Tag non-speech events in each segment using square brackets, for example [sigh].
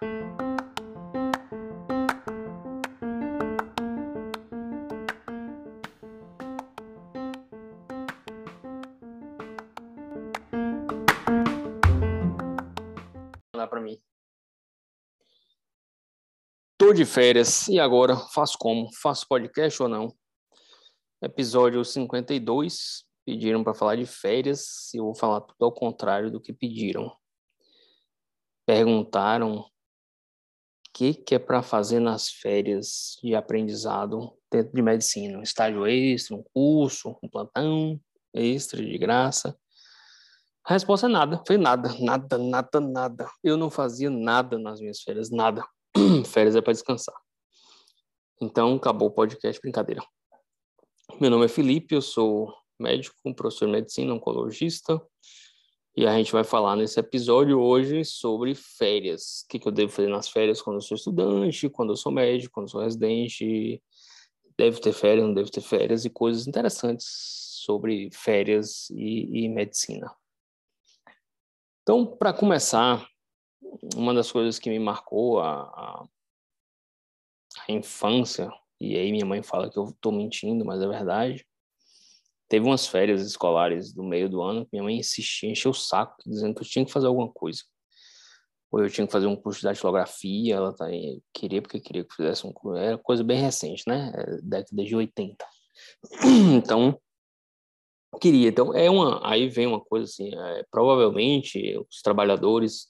para mim. Tô de férias e agora faço como? Faço podcast ou não? Episódio 52. Pediram para falar de férias eu vou falar tudo ao contrário do que pediram. Perguntaram que, que é para fazer nas férias de aprendizado dentro de medicina. Um estágio extra, um curso, um plantão extra de graça. A resposta é nada, foi nada, nada, nada, nada. Eu não fazia nada nas minhas férias, nada. [clears throat] férias é para descansar. Então, acabou o podcast, brincadeira. Meu nome é Felipe, eu sou médico, professor de medicina, oncologista, e a gente vai falar nesse episódio hoje sobre férias. O que, que eu devo fazer nas férias quando eu sou estudante, quando eu sou médico, quando eu sou residente, deve ter férias, não deve ter férias, e coisas interessantes sobre férias e, e medicina. Então, para começar, uma das coisas que me marcou a, a, a infância e aí minha mãe fala que eu estou mentindo, mas é verdade. Teve umas férias escolares do meio do ano que minha mãe insistia, encheu o saco, dizendo que eu tinha que fazer alguma coisa. Ou eu tinha que fazer um curso de datilografia, ela tá, queria porque queria que fizesse um curso. Era coisa bem recente, né? É década de 80. [clears throat] Então, queria. Então, é uma, aí vem uma coisa assim, é, provavelmente os trabalhadores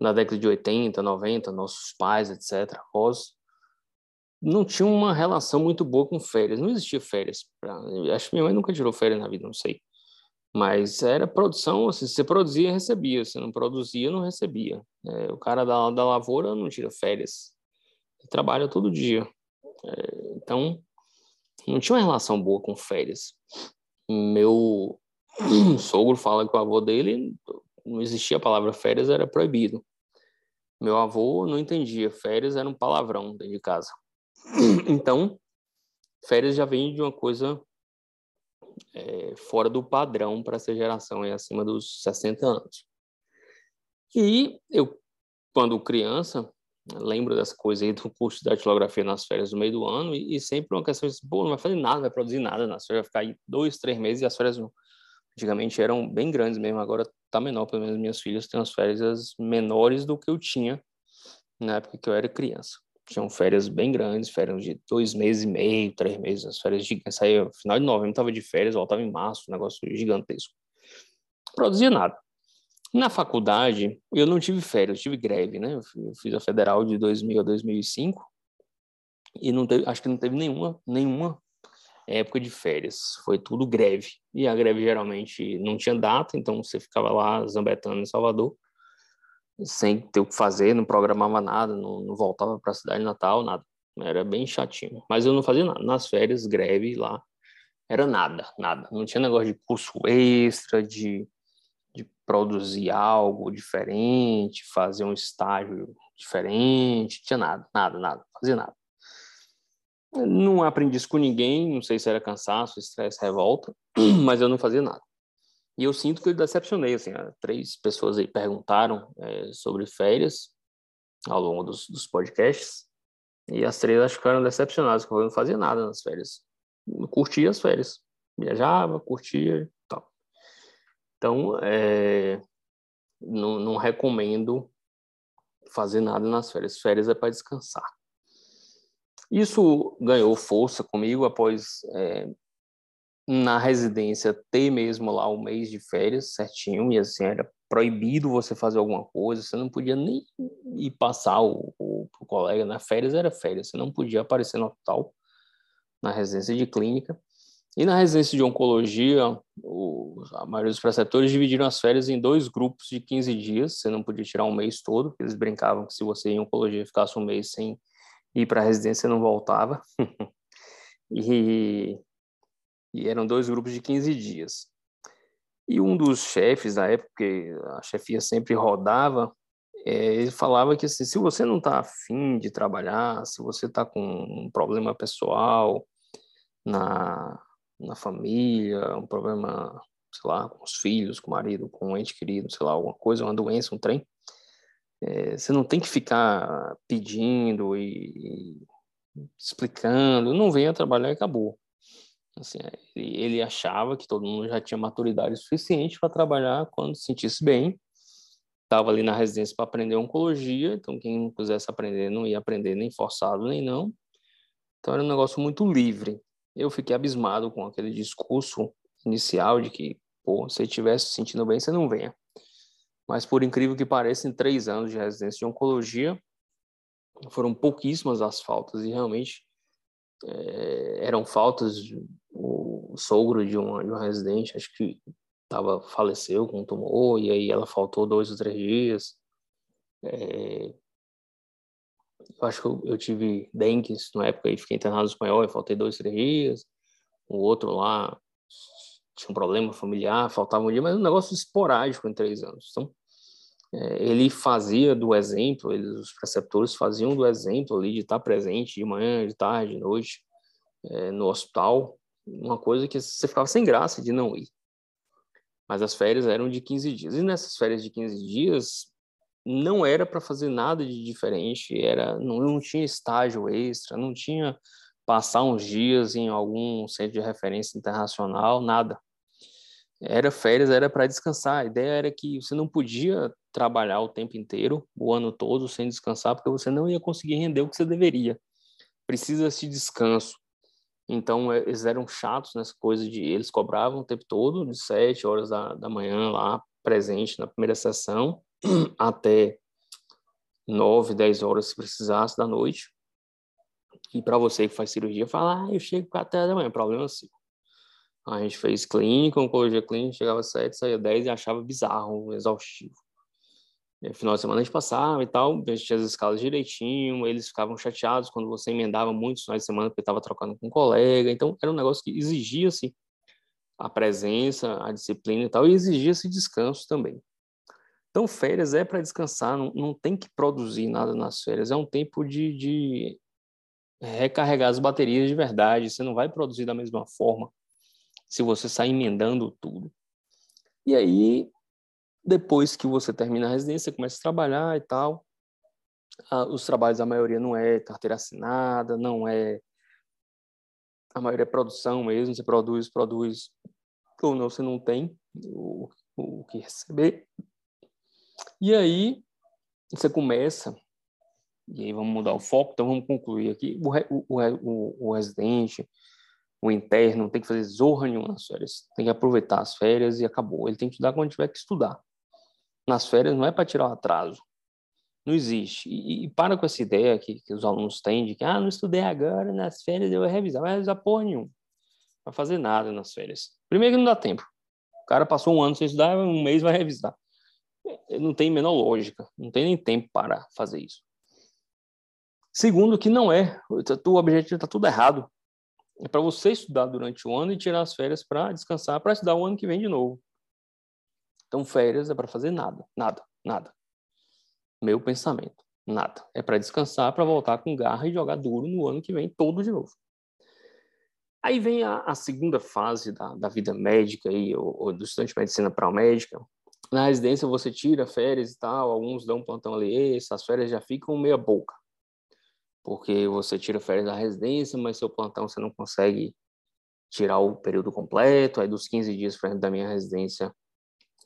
na década de 80, 90, nossos pais, etc., avós, não tinha uma relação muito boa com férias. Não existia férias. Pra... Acho que minha mãe nunca tirou férias na vida, não sei. Mas era produção, assim, você produzia, recebia. Se não produzia, não recebia. É, o cara da, da lavoura não tira férias. Ele trabalha todo dia. É, então, não tinha uma relação boa com férias. Meu [clears throat] sogro fala que o avô dele não existia a palavra férias, era proibido. Meu avô não entendia, férias era um palavrão dentro de casa. Então, férias já vem de uma coisa é, fora do padrão para essa geração, é acima dos 60 anos. E eu, quando criança, lembro dessa coisa aí do curso de datilografia nas férias no meio do ano, e, e sempre uma questão de, pô, não vai fazer nada, vai produzir nada nas férias, vai ficar aí dois, três meses, e as férias antigamente eram bem grandes mesmo, agora tá menor, pelo menos minhas filhas têm as férias menores do que eu tinha na época que eu era criança tinham férias bem grandes, férias de dois meses e meio, três meses, as férias gigantes. Saía final de novembro, estava de férias, voltava em março, um negócio gigantesco. Não produzia nada. Na faculdade, eu não tive férias, eu tive greve, né? Eu fiz a federal de 2000 a 2005 e não teve, acho que não teve nenhuma, nenhuma época de férias. Foi tudo greve. E a greve geralmente não tinha data, então você ficava lá zambetando em Salvador sem ter o que fazer, não programava nada, não, não voltava para a cidade natal, nada. Era bem chatinho. Mas eu não fazia nada. Nas férias, greve lá, era nada, nada. Não tinha negócio de curso extra, de, de produzir algo diferente, fazer um estágio diferente, tinha nada, nada, nada, fazia nada. Não aprendi isso com ninguém, não sei se era cansaço, estresse, revolta, [clears throat] mas eu não fazia nada. E eu sinto que eu decepcionei, assim, três pessoas aí perguntaram é, sobre férias ao longo dos, dos podcasts, e as três acho que ficaram decepcionadas, porque eu não fazia nada nas férias. Eu curtia as férias. Viajava, curtia e tal. Então, é, não, não recomendo fazer nada nas férias. Férias é para descansar. Isso ganhou força comigo após é, na residência ter mesmo lá um mês de férias certinho, e assim, era proibido você fazer alguma coisa, você não podia nem ir passar o, o, colega na férias, era férias, você não podia aparecer no hospital, na residência de clínica. E na residência de oncologia, o, a maioria dos preceptores dividiram as férias em dois grupos de 15 dias, você não podia tirar um mês todo, eles brincavam que se você em oncologia ficasse um mês sem ir para a residência, não voltava. [laughs] e e eram dois grupos de 15 dias. E um dos chefes da época, porque a chefia sempre rodava, é, ele falava que assim, se você não está afim de trabalhar, se você está com um problema pessoal na, na família, um problema, sei lá, com os filhos, com o marido, com um ente querido, sei lá, alguma coisa, uma doença, um trem, É, você não tem que ficar pedindo e, e explicando, não venha trabalhar e acabou. Assim, ele, achava que todo mundo já tinha maturidade suficiente para trabalhar quando se sentisse bem. Estava ali na residência para aprender oncologia, então quem quisesse aprender não ia aprender nem forçado nem não. Então era um negócio muito livre. Eu fiquei abismado com aquele discurso inicial de que, pô, se estivesse se sentindo bem, você não venha. Mas por incrível que pareça, em três anos de residência de oncologia, foram pouquíssimas as faltas e realmente é, eram faltas. O sogro de uma, de uma residente, acho que tava, faleceu com um tumor, e aí ela faltou dois ou três dias. É, eu acho que eu, eu, tive dengue na época e fiquei internado no espanhol e faltei dois, três dias. O outro lá tinha um problema familiar, faltava um dia, mas um negócio esporádico em três anos. Então, é, ele fazia do exemplo, eles, os preceptores faziam do exemplo ali de estar presente de manhã, de tarde, de noite, é, no hospital, uma coisa que você ficava sem graça de não ir. Mas as férias eram de 15 dias. E nessas férias de 15 dias, não era para fazer nada de diferente, era não, não tinha estágio extra, não tinha passar uns dias em algum centro de referência internacional, nada. Era férias, era para descansar. A ideia era que você não podia trabalhar o tempo inteiro, o ano todo, sem descansar, porque você não ia conseguir render o que você deveria. Precisa-se descanso. Então, é, eles eram chatos nessa coisa de... Eles cobravam o tempo todo, de sete horas da, da manhã lá, presente na primeira sessão, [clears throat] até nove, dez horas, se precisasse, da noite. E para você que faz cirurgia, fala, ah, eu chego até da manhã, problema seu. A gente fez clínica, oncologia clínica, chegava às sete, saía dez e achava bizarro, exaustivo. E, final de semana a gente passava e tal, a gente tinha as escalas direitinho, eles ficavam chateados quando você emendava muitos finais de semana porque estava trocando com um colega, então era um negócio que exigia-se a presença, a disciplina e tal, e exigia-se descanso também. Então, férias é para descansar, não, não tem que produzir nada nas férias, é um tempo de, de recarregar as baterias de verdade, você não vai produzir da mesma forma se você sair emendando tudo. E aí, depois que você termina a residência, você começa a trabalhar e tal. Ah, os trabalhos, a maioria não é carteira assinada, não é. A maioria é produção mesmo, você produz, produz, ou não, você não tem o, o que receber. E aí, você começa, e aí vamos mudar o foco, então vamos concluir aqui. O, o, o, o residente, o interno, tem que fazer zorra nenhuma nas férias. Tem que aproveitar as férias e acabou. Ele tem que estudar quando tiver que estudar. Nas férias não é para tirar o atraso. Não existe. E, e, para com essa ideia que, que os alunos têm de que, ah, não estudei agora, nas férias eu vou revisar. Vai revisar porra nenhuma. Não vai fazer nada nas férias. Primeiro que não dá tempo. O cara passou um ano sem estudar, um mês vai revisar. Não tem menor lógica. Não tem nem tempo para fazer isso. Segundo, que não é. O objetivo está tudo errado. É para você estudar durante o ano e tirar as férias para descansar, para estudar o ano que vem de novo. Então, férias é para fazer nada, nada, nada. Meu pensamento, nada. É para descansar, para voltar com garra e jogar duro no ano que vem, todo de novo. Aí vem a, a segunda fase da, da, vida médica, aí, ou, ou do estudante de medicina para o médica. Na residência você tira férias e tal, alguns dão um plantão ali, essas férias já ficam meia boca porque você tira férias da residência, mas seu plantão você não consegue tirar o período completo, aí dos 15 dias da minha residência,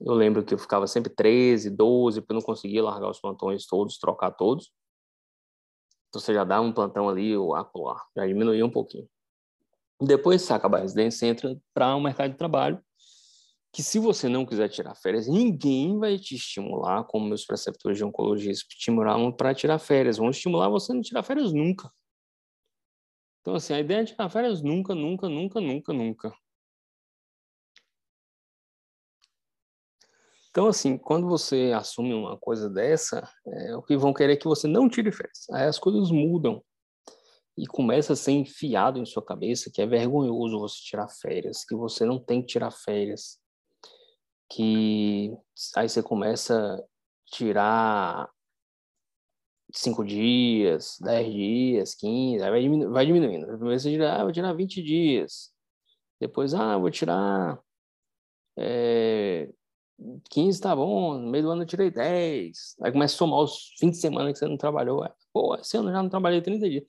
eu lembro que eu ficava sempre 13, 12, porque eu não conseguia largar os plantões todos, trocar todos. Então você já dá um plantão ali, ou acolá, já diminuía um pouquinho. Depois você acaba a residência, entra para o um mercado de trabalho, que se você não quiser tirar férias, ninguém vai te estimular, como meus preceptores de oncologia estimularam para tirar férias. Vão estimular você a não tirar férias nunca. Então, assim, a ideia é tirar férias nunca, nunca, nunca, nunca, nunca. Então, assim, quando você assume uma coisa dessa, é, o que vão querer é que você não tire férias. Aí as coisas mudam e começa a ser enfiado em sua cabeça que é vergonhoso você tirar férias, que você não tem que tirar férias que aí você começa a tirar cinco dias, dez dias, quinze, aí vai, diminu vai diminuindo. Primeiro você tira, ah, vou tirar 20 dias. Depois, ah, vou tirar é, 15 tá bom, no meio do ano eu tirei 10. Aí começa a somar os fins de semana que você não trabalhou. Pô, esse ano eu já não trabalhei 30 dias.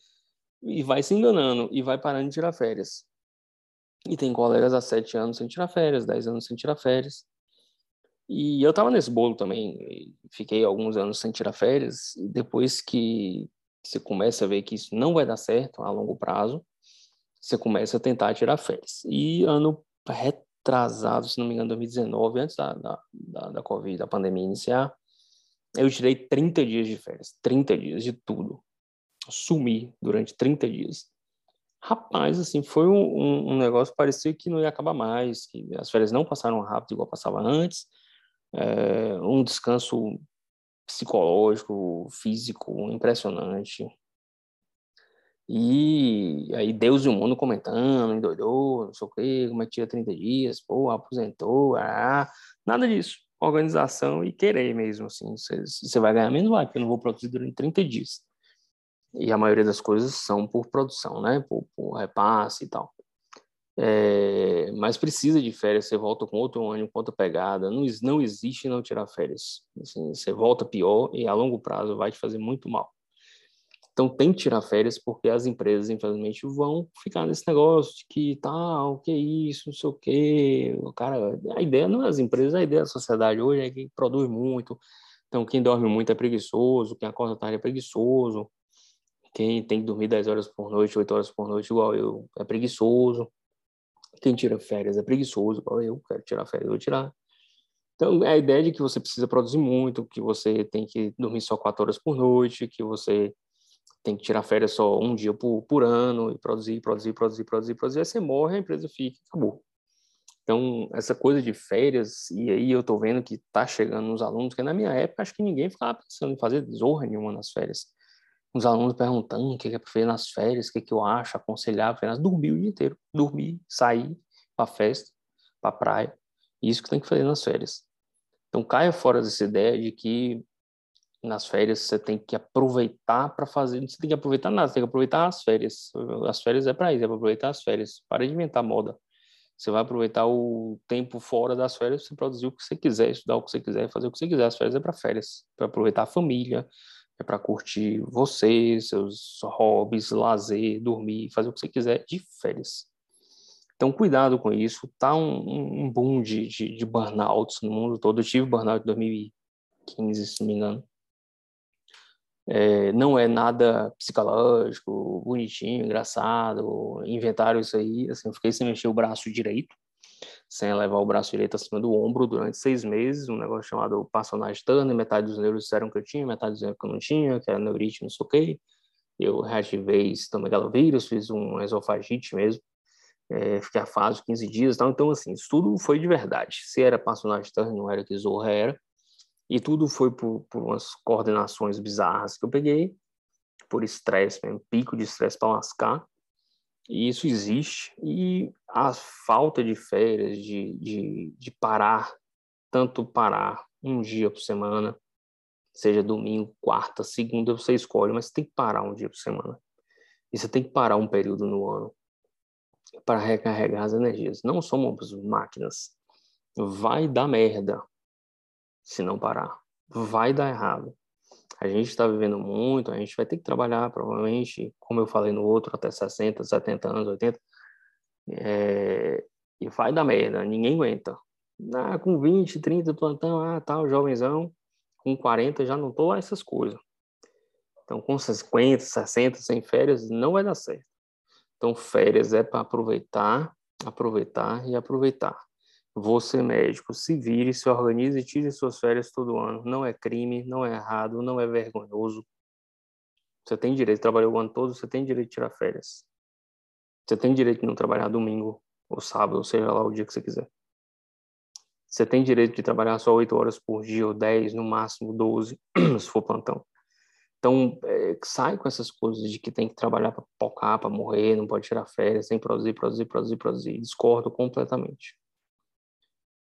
E vai se enganando e vai parando de tirar férias. E tem colegas há 7 anos sem tirar férias, 10 anos sem tirar férias. E eu tava nesse bolo também. Fiquei alguns anos sem tirar férias. E depois que você começa a ver que isso não vai dar certo a longo prazo, você começa a tentar tirar férias. E ano retrasado, se não me engano, 2019, antes da, da, da, da Covid, da pandemia iniciar, eu tirei 30 dias de férias, 30 dias de tudo. Sumi durante 30 dias. Rapaz, assim, foi um, um, um negócio que parecia que não ia acabar mais, que as férias não passaram rápido igual passava antes, é, um descanso psicológico, físico impressionante. E aí Deus e o mundo comentando, endoidou, não sei o quê, como é que tira 30 dias, pô, aposentou, ah, nada disso. Organização e querer mesmo, assim, você vai ganhar menos, vai, porque eu não vou produzir durante 30 dias. E a maioria das coisas são por produção, né, por, por repasse e tal. É, mas precisa de férias, você volta com outro ânimo, com outra pegada, não, não existe não tirar férias. Assim, você volta pior e a longo prazo vai te fazer muito mal. Então tem que tirar férias porque as empresas, infelizmente, vão ficar nesse negócio de que tal, que é isso, não sei o quê. Cara, a ideia não é as empresas, a ideia da sociedade hoje é que produz muito. Então quem dorme muito é preguiçoso, quem acorda tarde é preguiçoso, quem tem que dormir 10 horas por noite, 8 horas por noite, igual eu, é preguiçoso. Quem tira férias é preguiçoso, igual eu, quero tirar férias, vou tirar. Então, é a ideia de que você precisa produzir muito, que você tem que dormir só 4 horas por noite, que você tem que tirar férias só um dia por, por ano e produzir, produzir, produzir, produzir, produzir, aí você morre, a empresa fica, acabou. Então, essa coisa de férias, e aí eu tô vendo que tá chegando nos alunos, que na minha época acho que ninguém ficava pensando em fazer zorra nenhuma nas férias. Os alunos perguntando o que é para fazer nas férias, o que, é que eu acho, aconselhar, dormir o dia inteiro, dormir, sair para festa, para praia, isso que tem que fazer nas férias. Então, caia fora dessa ideia de que nas férias você tem que aproveitar para fazer, você tem que aproveitar nada, você tem que aproveitar as férias. As férias é para isso, é para aproveitar as férias. Para de inventar moda. Você vai aproveitar o tempo fora das férias, você produzir o que você quiser, estudar o que você quiser, fazer o que você quiser. As férias é para férias, para aproveitar a família, é para curtir você, seus hobbies, lazer, dormir, fazer o que você quiser de férias. Então, cuidado com isso. Tá um, um boom de, de, de burnouts no mundo todo. Eu tive burnout em 2015, se não me engano. É, não é nada psicológico, bonitinho, engraçado, inventaram isso aí, assim, eu fiquei sem mexer o braço direito, sem levar o braço direito acima do ombro durante seis meses, um negócio chamado personagem Turner, metade dos neuros disseram que eu tinha, metade disseram que eu não tinha, que era neurite, não sei o quê, eu reativei citomegalovírus, fiz um esofagite mesmo, é, fiquei afásico 15 dias, tal. então assim, isso tudo foi de verdade, se era personagem Turner, não era que Zorra era, e tudo foi por, por umas coordenações bizarras que eu peguei, por estresse mesmo, pico de estresse para lascar. E isso existe. E a falta de férias, de, de, de parar, tanto parar um dia por semana, seja domingo, quarta, segunda, você escolhe, mas tem que parar um dia por semana. E você tem que parar um período no ano para recarregar as energias. Não somos máquinas. Vai dar merda se não parar. Vai dar errado. A gente está vivendo muito, a gente vai ter que trabalhar, provavelmente, como eu falei no outro, até 60, 70 anos, 80. É, e vai dar merda, ninguém aguenta. Ah, com 20, 30, plantão, ah, tal, jovenzão. Com 40 já não tô essas coisas. Então, com 50, 60, sem férias, não vai dar certo. Então, férias é para aproveitar, aproveitar e aproveitar. Você, médico, se vire, se organize e tire suas férias todo ano. Não é crime, não é errado, não é vergonhoso. Você tem direito de trabalhar o ano todo, você tem direito de tirar férias. Você tem direito de não trabalhar domingo ou sábado, ou seja lá o dia que você quiser. Você tem direito de trabalhar só 8 horas por dia, ou 10, no máximo 12, [clears throat] se for plantão. Então, é, sai com essas coisas de que tem que trabalhar para focar, para morrer, não pode tirar férias, tem que produzir, produzir, produzir, produzir. Discordo completamente.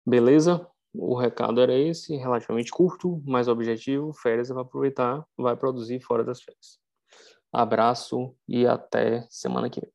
Beleza? O recado era esse, relativamente curto, mas objetivo. Férias para aproveitar, vai produzir fora das férias. Abraço e até semana que vem.